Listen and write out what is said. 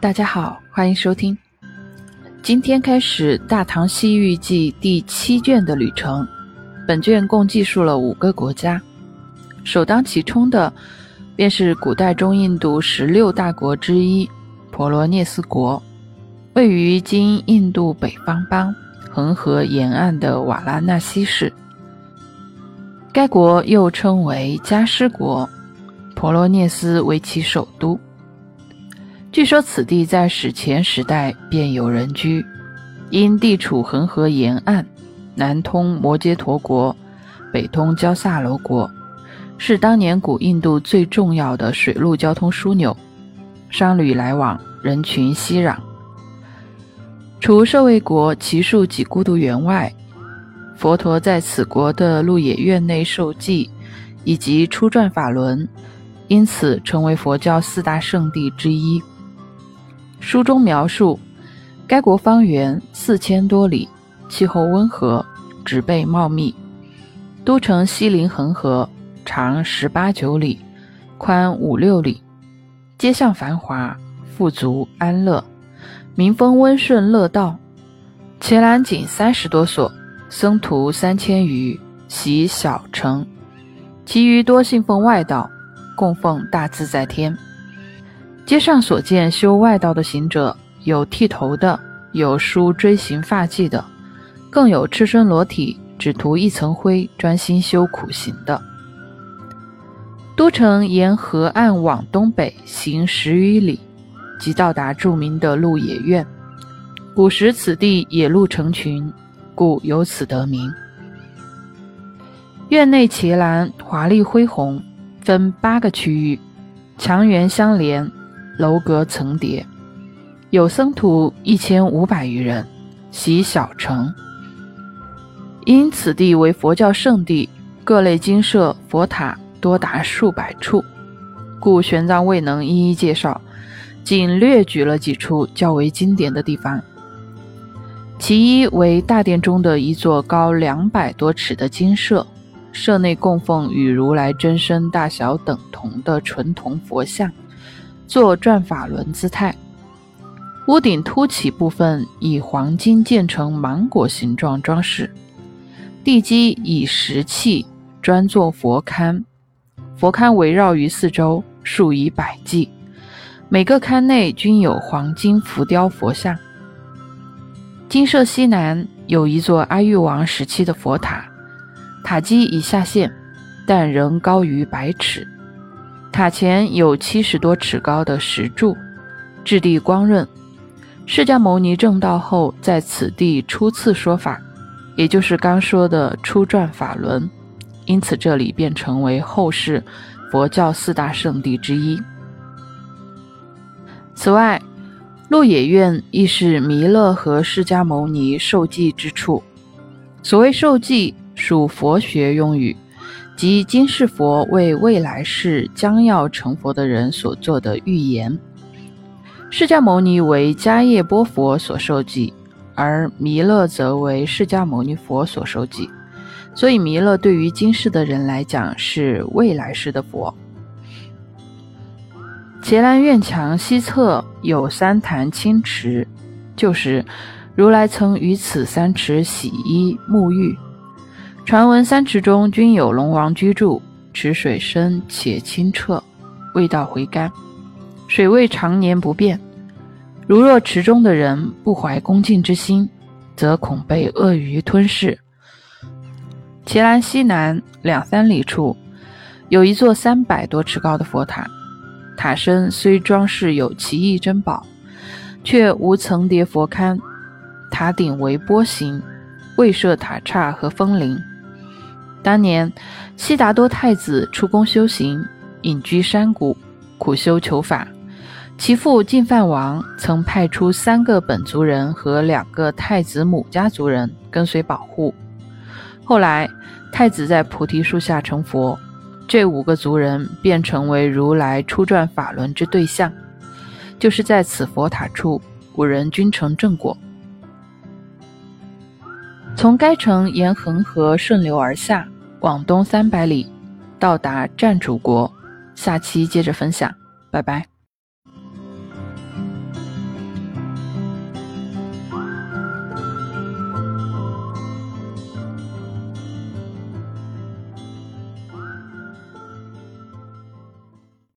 大家好，欢迎收听。今天开始《大唐西域记》第七卷的旅程。本卷共记述了五个国家，首当其冲的便是古代中印度十六大国之一——婆罗涅斯国，位于今印度北方邦恒河沿岸的瓦拉纳西市。该国又称为迦湿国，婆罗涅斯为其首都。据说此地在史前时代便有人居，因地处恒河沿岸，南通摩揭陀国，北通交萨罗国，是当年古印度最重要的水陆交通枢纽，商旅来往，人群熙攘。除舍卫国奇树几孤独园外，佛陀在此国的鹿野苑内受记，以及初转法轮，因此成为佛教四大圣地之一。书中描述，该国方圆四千多里，气候温和，植被茂密，都城西临恒河，长十八九里，宽五六里，街巷繁华，富足安乐，民风温顺乐道。伽蓝仅三十多所，僧徒三千余，习小乘，其余多信奉外道，供奉大自在天。街上所见修外道的行者，有剃头的，有梳锥形发髻的，更有赤身裸体，只涂一层灰，专心修苦行的。都城沿河岸往东北行十余里，即到达著名的鹿野苑。古时此地野鹿成群，故由此得名。院内奇栏华丽恢宏，分八个区域，墙垣相连。楼阁层叠，有僧徒一千五百余人，习小乘。因此地为佛教圣地，各类精舍佛塔多达数百处，故玄奘未能一一介绍，仅略举了几处较为经典的地方。其一为大殿中的一座高两百多尺的精舍，舍内供奉与如来真身大小等同的纯铜佛像。做转法轮姿态，屋顶凸起部分以黄金建成芒果形状装饰，地基以石砌专做佛龛，佛龛围绕于四周，数以百计，每个龛内均有黄金浮雕佛像。金舍西南有一座阿育王时期的佛塔，塔基已下陷，但仍高于百尺。塔前有七十多尺高的石柱，质地光润。释迦牟尼正道后，在此地初次说法，也就是刚说的初转法轮，因此这里便成为后世佛教四大圣地之一。此外，鹿野苑亦是弥勒和释迦牟尼受记之处。所谓受记，属佛学用语。即今世佛为未来世将要成佛的人所做的预言。释迦牟尼为迦叶波佛所受记，而弥勒则为释迦牟尼佛所受记。所以弥勒对于今世的人来讲是未来世的佛。伽蓝院墙西侧有三潭清池，旧时如来曾于此三池洗衣沐浴。传闻三池中均有龙王居住，池水深且清澈，味道回甘，水位常年不变。如若池中的人不怀恭敬之心，则恐被鳄鱼吞噬。奇兰西南两三里处，有一座三百多尺高的佛塔，塔身虽装饰有奇异珍宝，却无层叠佛龛，塔顶为波形，未设塔刹和风铃。当年，悉达多太子出宫修行，隐居山谷，苦修求法。其父净饭王曾派出三个本族人和两个太子母家族人跟随保护。后来，太子在菩提树下成佛，这五个族人便成为如来初转法轮之对象。就是在此佛塔处，五人均成正果。从该城沿恒河顺流而下，往东三百里，到达占主国。下期接着分享，拜拜。